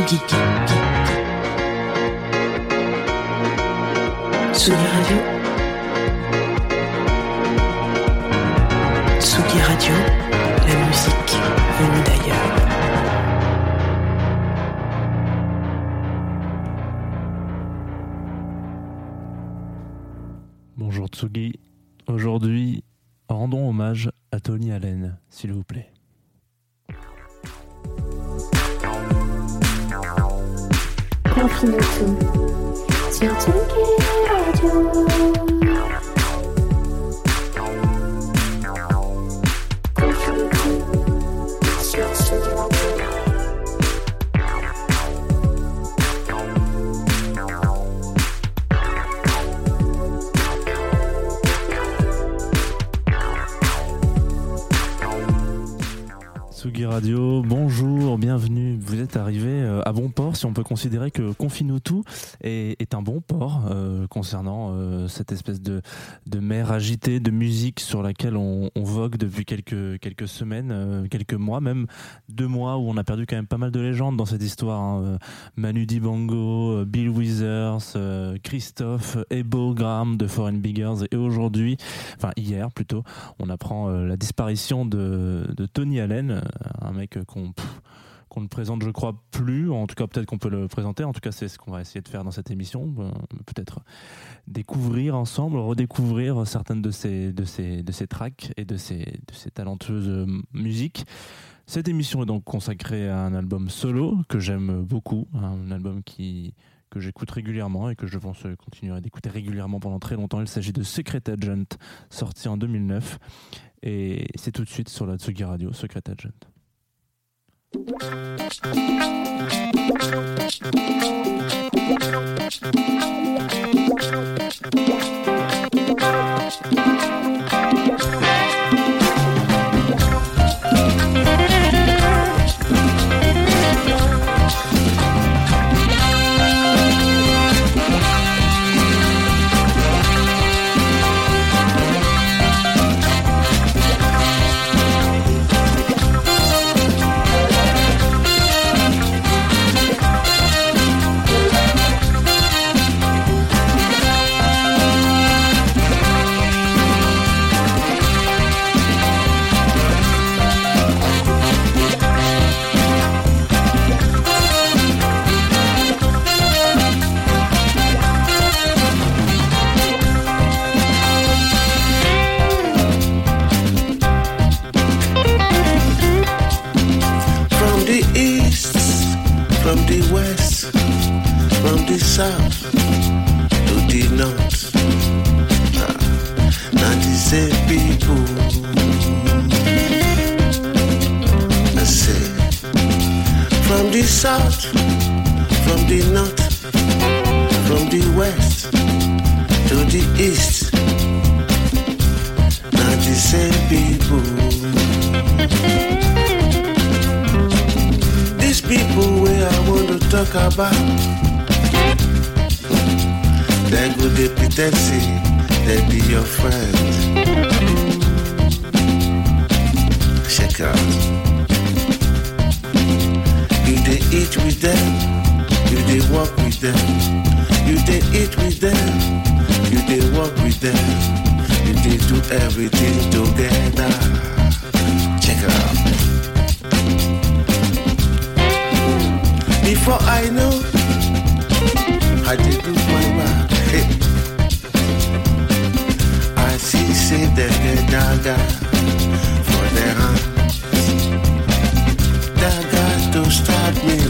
Tsugi. Radio. Tsugi Radio, la musique venue d'ailleurs. Bonjour Tsugi. Aujourd'hui, rendons hommage à Tony Allen, s'il vous plaît. Confine-tout sur Tsugi Radio. Confine-tout Radio, bonjour, bienvenue. Vous êtes arrivé euh, à bon port si on peut considérer que Confinutu est, est un bon port euh, concernant euh, cette espèce de, mer agitée de musique sur laquelle on, vogue depuis quelques, semaines, quelques mois, même deux mois où on a perdu quand même pas mal de légendes dans cette histoire. hein. Manu Dibango, Bill Withers, Christophe Ebo Graham de Foreign Biggers et aujourd'hui, enfin hier plutôt, on apprend la disparition de, Tony Allen, un mec qu'on qu'on ne présente, je crois, plus. En tout cas, peut-être qu'on peut le présenter. En tout cas, c'est ce qu'on va essayer de faire dans cette émission. Euh, Peut-être découvrir ensemble, redécouvrir certaines de ces, de ces, de ces tracks et de ces, de ces talentueuses musiques. Cette émission est donc consacrée à un album solo que j'aime beaucoup, un album qui que j'écoute régulièrement et que je pense continuer d'écouter régulièrement pendant très longtemps. Il s'agit de Secret Agent, sorti en 2009. Et c'est tout de suite sur la Tsugi Radio, Secret Agent. Thank you. They they be your friend. Check out. You they eat with them, you they walk with them. You they eat with them, you they walk with them. You they do everything together. Check it out. Before I know, I did do my back. say that they're daga for their hands. Daga to stop me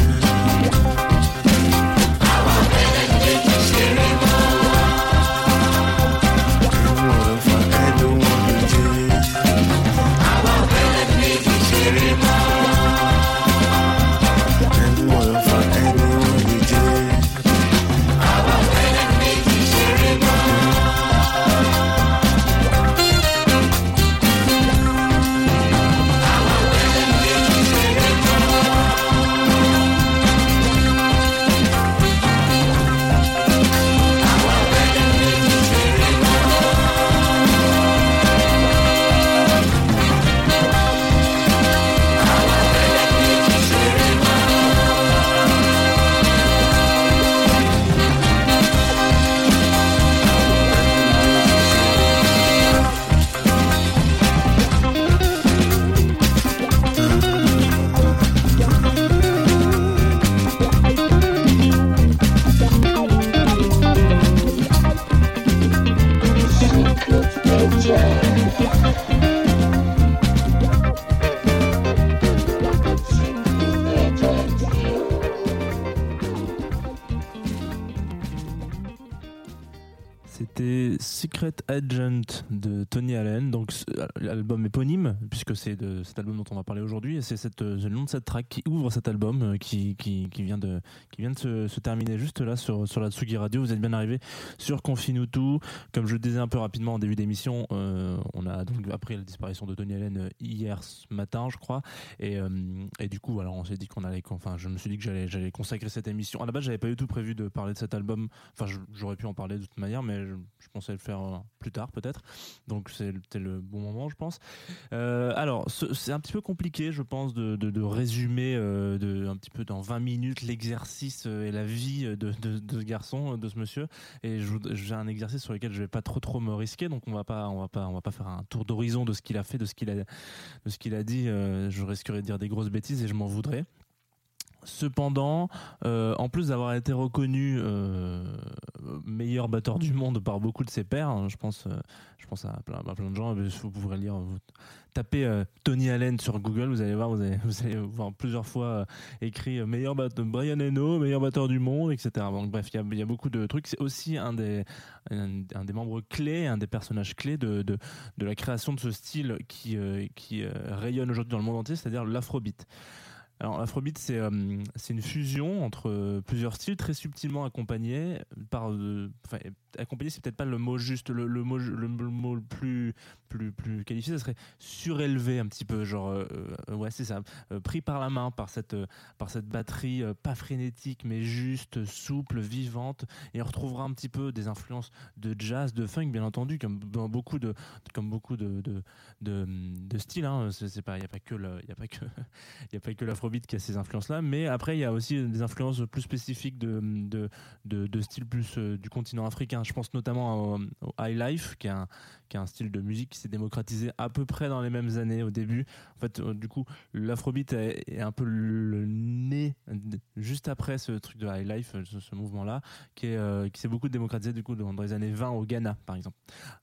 C'était Secret Agent de Tony Allen, donc l'album éponyme, puisque c'est cet album dont on va parler aujourd'hui, c'est euh, le nom de cette track qui ouvre cet album, euh, qui, qui, vient de, qui vient de se, terminer juste là sur, sur la Tsugi Radio. Vous êtes bien arrivé sur Confinutu. Comme je le disais un peu rapidement en début d'émission, euh, on a donc appris la disparition de Tony Allen hier matin, je crois, et, et du coup, alors on s'est dit qu'on allait, enfin, je me suis dit que j'allais, consacrer cette émission. À la base, j'avais pas du tout prévu de parler de cet album. Enfin, j'aurais pu en parler de toute manière, mais je, pensais le faire euh, plus tard peut-être. Donc c'était le bon moment, je pense. Euh, alors, ce- c'est un petit peu compliqué, je pense, de, résumer euh, un petit peu dans 20 minutes l'exercice et la vie de, ce garçon, de ce monsieur. Et j'ai un exercice sur lequel je vais pas trop trop me risquer, donc on va pas, on va pas, on va pas faire un tour d'horizon de ce qu'il a fait, de ce qu'il a, de ce qu'il a dit. Je risquerais de dire des grosses bêtises et je m'en voudrais. Cependant, euh, en plus d'avoir été reconnu euh, meilleur batteur du monde par beaucoup de ses pairs, hein, je pense, euh, je pense à plein, de gens. Vous pourrez lire, vous tapez Tony Allen sur Google, vous allez voir, vous allez, voir plusieurs fois écrit meilleur batteur Brian Eno, meilleur batteur du monde, etc. Donc bref, il y a, beaucoup de trucs. C'est aussi un des, membres clés, un des personnages clés de, la création de ce style qui, qui rayonne aujourd'hui dans le monde entier, c'est-à-dire l'afrobeat. Alors l'afrobeat, c'est euh, c'est une fusion entre euh, plusieurs styles très subtilement accompagnés par, euh, accompagné, c'est peut-être pas le mot juste, le, le mot le, plus plus plus qualifié, ça serait surélevé un petit peu, genre euh, euh, ouais c'est ça, euh, pris par la main par cette par cette batterie pas frénétique mais juste souple, vivante, et on retrouvera un petit peu des influences de jazz, de funk bien entendu, comme beaucoup de comme beaucoup de de, de, styles. Hein. C'est pas il y a pas que y a pas que a pas que l'afrobeat qui a ces influences-là, mais après il y a aussi des influences plus spécifiques de, de, de, de style plus du continent africain. Je pense notamment au, au high life, qui est un, style de musique qui s'est démocratisé à peu près dans les mêmes années au début. En fait, euh, du coup, l'afrobeat est, un peu le nez juste après ce truc de high life, ce, mouvement-là, euh, qui s'est beaucoup démocratisé du coup dans, les années 20 au Ghana, par exemple.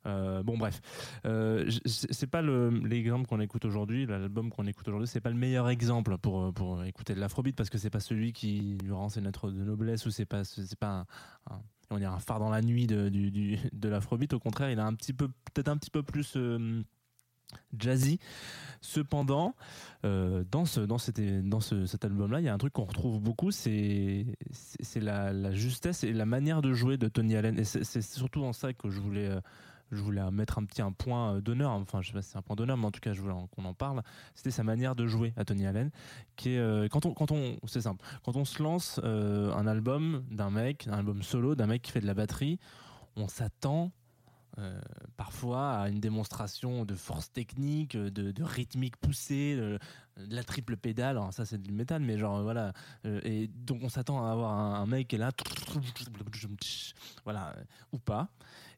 Euh, bon, bref, euh, c'est pas le- l'exemple qu'on écoute aujourd'hui, l'album qu'on écoute aujourd'hui, c'est pas le meilleur exemple pour euh, écouter de l'afrobeat parce que c'est pas celui qui lui rend ses lettres de noblesse ou c'est pas pas un- on dirait un phare dans la nuit de, de l'afrobeat. Au contraire, il a un petit peu peut-être un petit peu plus euh, jazzy. Cependant, euh, dans, dans, cet, album-là, il y a un truc qu'on retrouve beaucoup, c'est la justesse et la manière de jouer de Tony Allen. Et c'est c'est surtout en ça que je voulais, euh, je voulais mettre un petit un point euh, d'honneur. Enfin, je sais pas si c'est un point d'honneur, mais en tout cas, je voulais qu'on en parle. C'était sa manière de jouer à Tony Allen, qui euh, quand on, quand on, c'est simple, quand on se lance euh, un album d'un mec, un album solo d'un mec qui fait de la batterie, on s'attend parfois à une démonstration de force technique, de, de rythmique poussée, de la triple pédale. Alors ça c'est du métal, mais genre voilà. Euh, et donc on s'attend à avoir un, mec qui est là, voilà, euh, ou pas.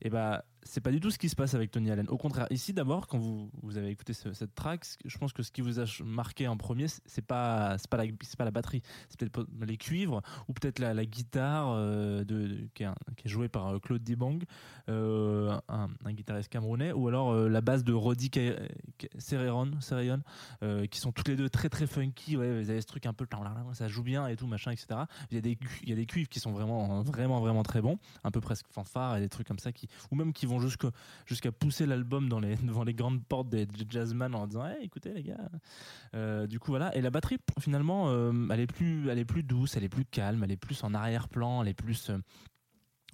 Et bah c'est pas du tout ce qui se passe avec Tony Allen. Au contraire, ici d'abord, quand vous, vous avez écouté ce- cette track, je pense que ce qui vous a marqué en premier, c'est- pas pas la pas la batterie, c'est peut-être les cuivres ou peut-être la, guitare euh, de, qui, est jouée par Claude Dibang, un, guitariste camerounais, ou alors la basse de Roddy euh, qui sont toutes les deux très très funky. Ouais, vous avez ce truc un peu, ça joue bien et tout machin, etc. Il y a des il y a des cuivres qui sont vraiment vraiment vraiment très bons, un peu presque fanfare et des trucs comme ça qui ou même qui vont jusqu'à pousser l'album dans les, devant les grandes portes des jazzman en disant écoutez les gars Euh, du coup voilà et la batterie finalement euh, elle est plus elle est plus douce elle est plus calme elle est plus en arrière-plan elle est plus euh,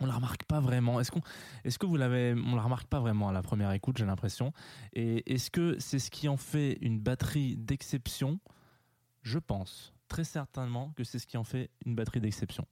on la remarque pas vraiment. Est-ce que vous l'avez, on la remarque pas vraiment à la première écoute, j'ai l'impression. Et est-ce que c'est ce qui en fait une batterie d'exception? Je pense très certainement que c'est ce qui en fait une batterie d'exception.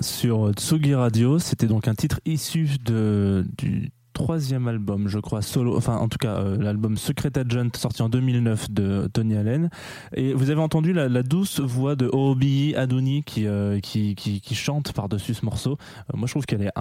Sur Tsugi Radio. C'était donc un titre issu de, du troisième album, je crois, solo, enfin en tout cas euh, l'album Secret Agent sorti en 2009 de Tony Allen. Et vous avez entendu la, douce voix de Obi Adoni qui, euh, qui, qui, qui chante par-dessus ce morceau. Euh, moi je trouve qu'elle est,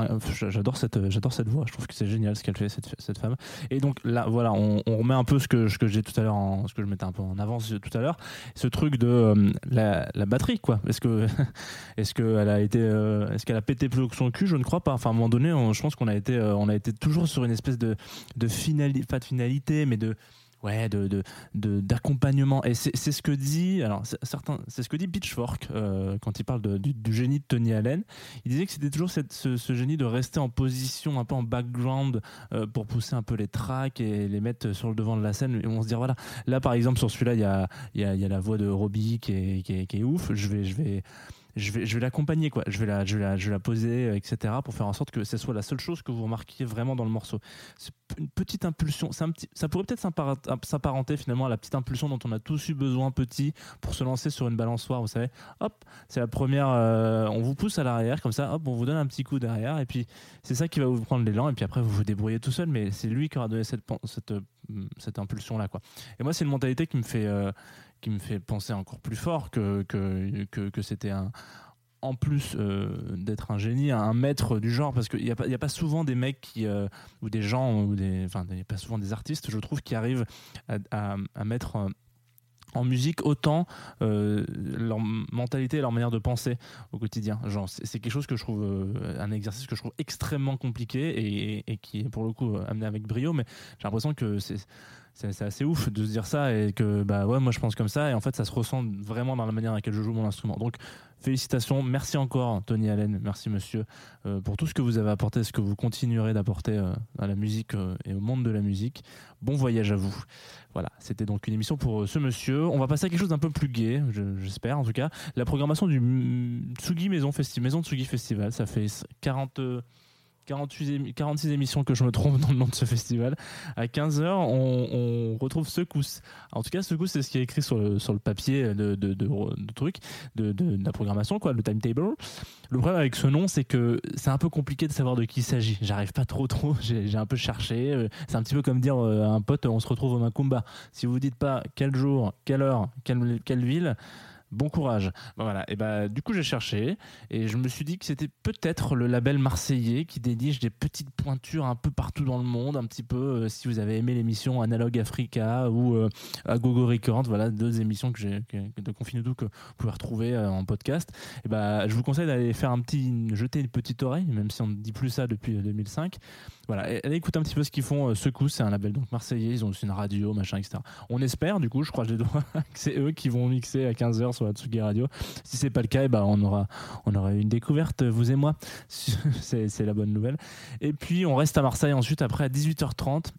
j'adore cette, cette voix, je trouve que c'est génial ce qu'elle fait cette, cette femme. Et donc là voilà, on, remet un peu ce que, ce que j'ai tout à l'heure, ce que je mettais un peu en avance tout à l'heure, ce truc de la, batterie quoi. Est-ce que est-ce qu'elle a été, est-ce qu'elle a pété plus haut que son cul? Je ne crois pas. Enfin, à un moment donné, on- je pense qu'on a été, a été toujours sur une espèce de, de finalité, pas de finalité, mais de, ouais, de, d'accompagnement. Et c'est, ce que dit, alors certains, c'est ce que dit Pitchfork euh, quand il parle du, génie de Tony Allen. Il disait que c'était toujours cette- ce, génie de rester en position, un peu en background, euh, pour pousser un peu les tracks et les mettre sur le devant de la scène. Et on se dit voilà, là par exemple sur celui-là, il y a, y, a, y a la voix de Robbie qui est, qui est, qui est ouf. Je vais, je vais je vais, je vais l'accompagner, quoi. Je vais la, je vais la, je la poser, euh, etc. pour faire en sorte que ce soit la seule chose que vous remarquiez vraiment dans le morceau. C'est une petite impulsion. Ça pourrait peut-être s'apparenter finalement à la petite impulsion dont on a tous eu besoin petit pour se lancer sur une balançoire, vous savez. Hop, c'est la première. euh, on vous pousse à l'arrière, comme ça, hop, on vous donne un petit coup derrière, et puis c'est ça qui va vous prendre l'élan, et puis après vous vous débrouillez tout seul, mais c'est lui qui aura donné cette, pen- cette, euh, cette impulsion-là, quoi. Et moi, c'est une mentalité qui me fait. euh, qui me fait penser encore plus fort que, que, que, c'était un, en plus euh, d'être un génie, un maître du genre, parce qu'il n'y a, a pas souvent des mecs qui, euh, ou des gens, ou des, enfin, il n'y a pas souvent des artistes, je trouve, qui arrivent à, à- mettre en musique autant euh, leur mentalité et leur manière de penser au quotidien. C'est quelque chose que je trouve, euh, un exercice que je trouve extrêmement compliqué et, qui est pour le coup euh, amené avec brio, mais j'ai l'impression que c'est c'est assez ouf de se dire ça et que bah moi je pense comme ça et en fait ça se ressent vraiment dans la manière dans laquelle je joue mon instrument. Donc félicitations. Merci encore Tony Allen. Merci monsieur pour tout ce que vous avez apporté ce que vous continuerez d'apporter à la musique et au monde de la musique. Bon voyage à vous voilà c'était donc une émission pour euh, ce monsieur. On va passer à quelque chose d'un peu plus gai je- j'espère en tout cas. La programmation du mm, Tsugi Maison Maison Tsugi Festival ça fait 40 euh, 48 émi- 46 émissions que je me trompe dans le nom de ce festival. À 15h, on, retrouve Secousse. En tout cas, Secousse, c'est ce qui est écrit sur le, papier de, truc, de, la programmation, quoi, le timetable. Le problème avec ce nom, c'est que c'est un peu compliqué de savoir de qui il s'agit. J'arrive pas trop, trop. J'ai un peu cherché. Euh, C'est un petit peu comme dire euh, à un pote, on se retrouve au Macumba. Si vous dites pas quel jour, quelle heure, quelle ville, bon courage. Bon, voilà. Et bah, du coup, j'ai cherché et je me suis dit que c'était peut-être le label marseillais qui déniche des petites pointures un peu partout dans le monde, un petit peu. euh, si vous avez aimé l'émission Analog Africa ou euh, Agogo Records, voilà deux émissions que j'ai de Confinuto que vous pouvez retrouver euh, en podcast. Et bah, je vous conseille d'aller faire un petit, jeter une petite oreille, même si on ne dit plus ça depuis euh, 2005. Voilà, allez écouter un petit peu ce qu'ils font. Euh, Secousse, c'est un label donc marseillais. Ils ont aussi une radio, machin, etc. On espère, du coup, je crois que les doigts, que c'est eux qui vont mixer à 15h sur la Tsugi Radio. Si c'est pas le cas, eh ben, on aura, on aura une découverte, vous et moi. c'est c'est la bonne nouvelle. Et puis, on reste à Marseille ensuite, après à 18h30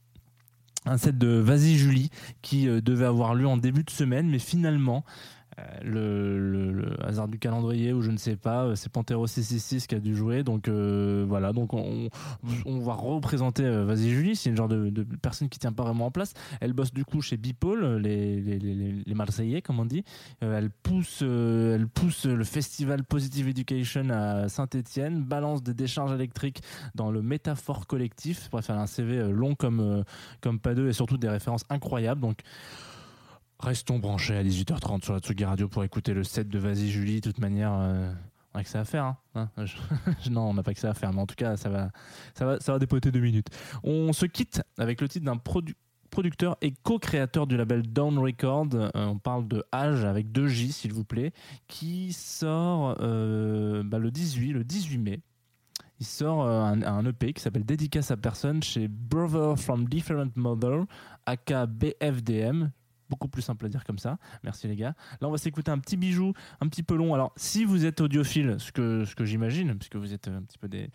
un set de Vas-y Julie qui euh, devait avoir lieu en début de semaine, mais finalement, le, le- hasard du calendrier ou je ne sais pas, euh, c'est Pantero 666 qui a dû jouer. Donc euh, voilà, donc on, va représenter euh, Vas-y Julie, c'est une genre de, personne qui tient pas vraiment en place. Elle bosse du coup chez Bipole, les, les, les, Marseillais comme on dit. Euh, elle pousse, euh, elle pousse le festival Positive Education à Saint-Étienne, balance des décharges électriques dans le métaphore collectif. Bref, elle a un CV euh, long comme euh, comme pas deux et surtout des références incroyables. Donc restons branchés à 18h30 sur la Tsugi Radio pour écouter le set de Vas-y Julie. De toute manière, euh, on a que ça à faire. hein. Hein non, on n'a pas que ça à faire, mais en tout cas, ça va, ça dépoter deux minutes. On se quitte avec le titre d'un produ- producteur et co-créateur du label Down Record. Euh, on parle de Age avec deux J, s'il vous plaît, qui sort euh, bah, le 18, le 18 mai. Il sort un, un EP qui s'appelle Dédicace à personne chez Brother from Different Mother, aka BFDM. Beaucoup plus simple à dire comme ça. Merci les gars. Là, on va s'écouter un petit bijou, un petit peu long. Alors, si vous êtes audiophile, ce que, ce que j'imagine, puisque vous êtes un petit peu des,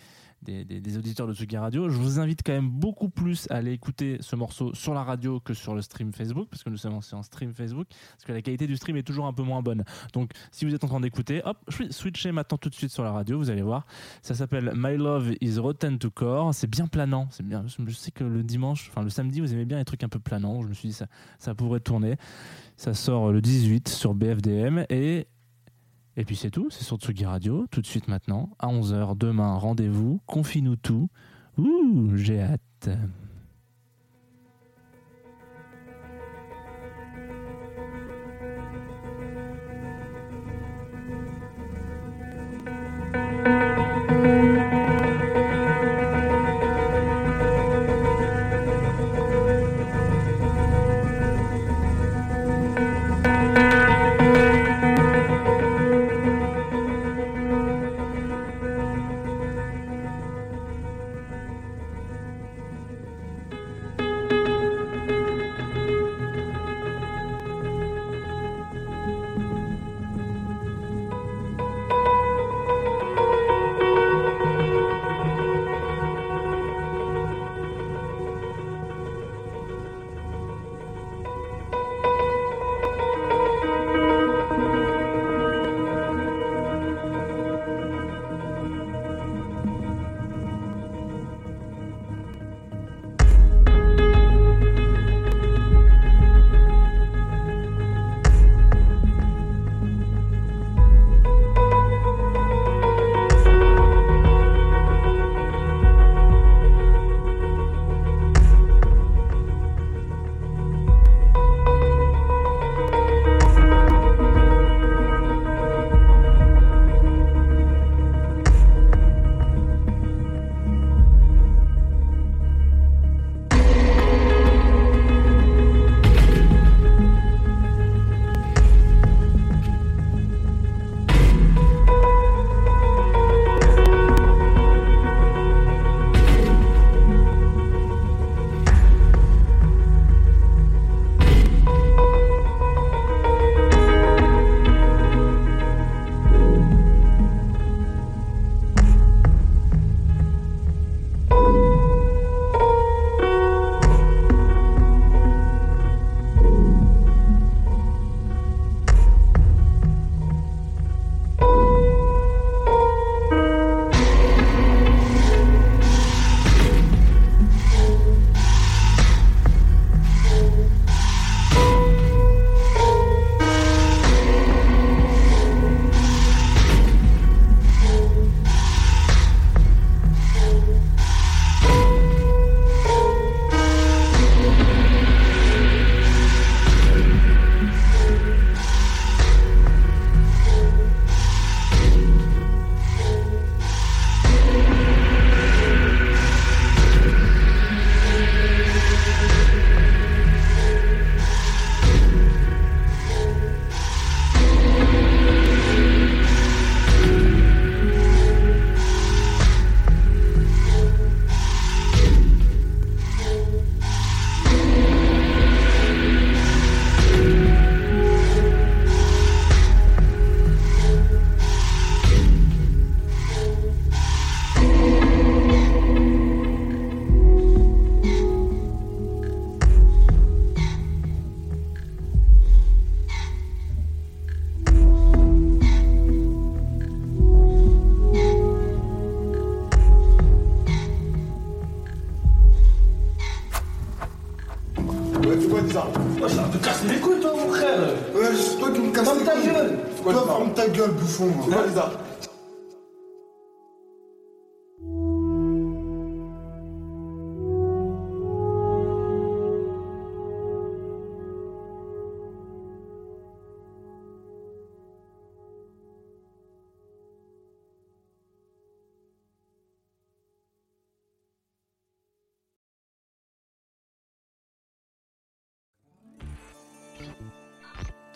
des, des- auditeurs de Tsugi Radio, je vous invite quand même beaucoup plus à aller écouter ce morceau sur la radio que sur le stream Facebook, parce que nous sommes en stream Facebook, parce que la qualité du stream est toujours un peu moins bonne. Donc, si vous êtes en train d'écouter, hop, switchez maintenant tout de suite sur la radio, vous allez voir. Ça s'appelle My Love is Rotten to Core. C'est bien planant. C'est bien. Je sais que le dimanche, enfin le samedi, vous aimez bien les trucs un peu planants. Je me suis dit ça, ça pourrait tourner. Ça sort le 18 sur BFDM et Et puis c'est tout, c'est sur Tsugi Radio, tout de suite maintenant, à 11h, demain, rendez-vous, confie-nous tout. Ouh, j'ai hâte.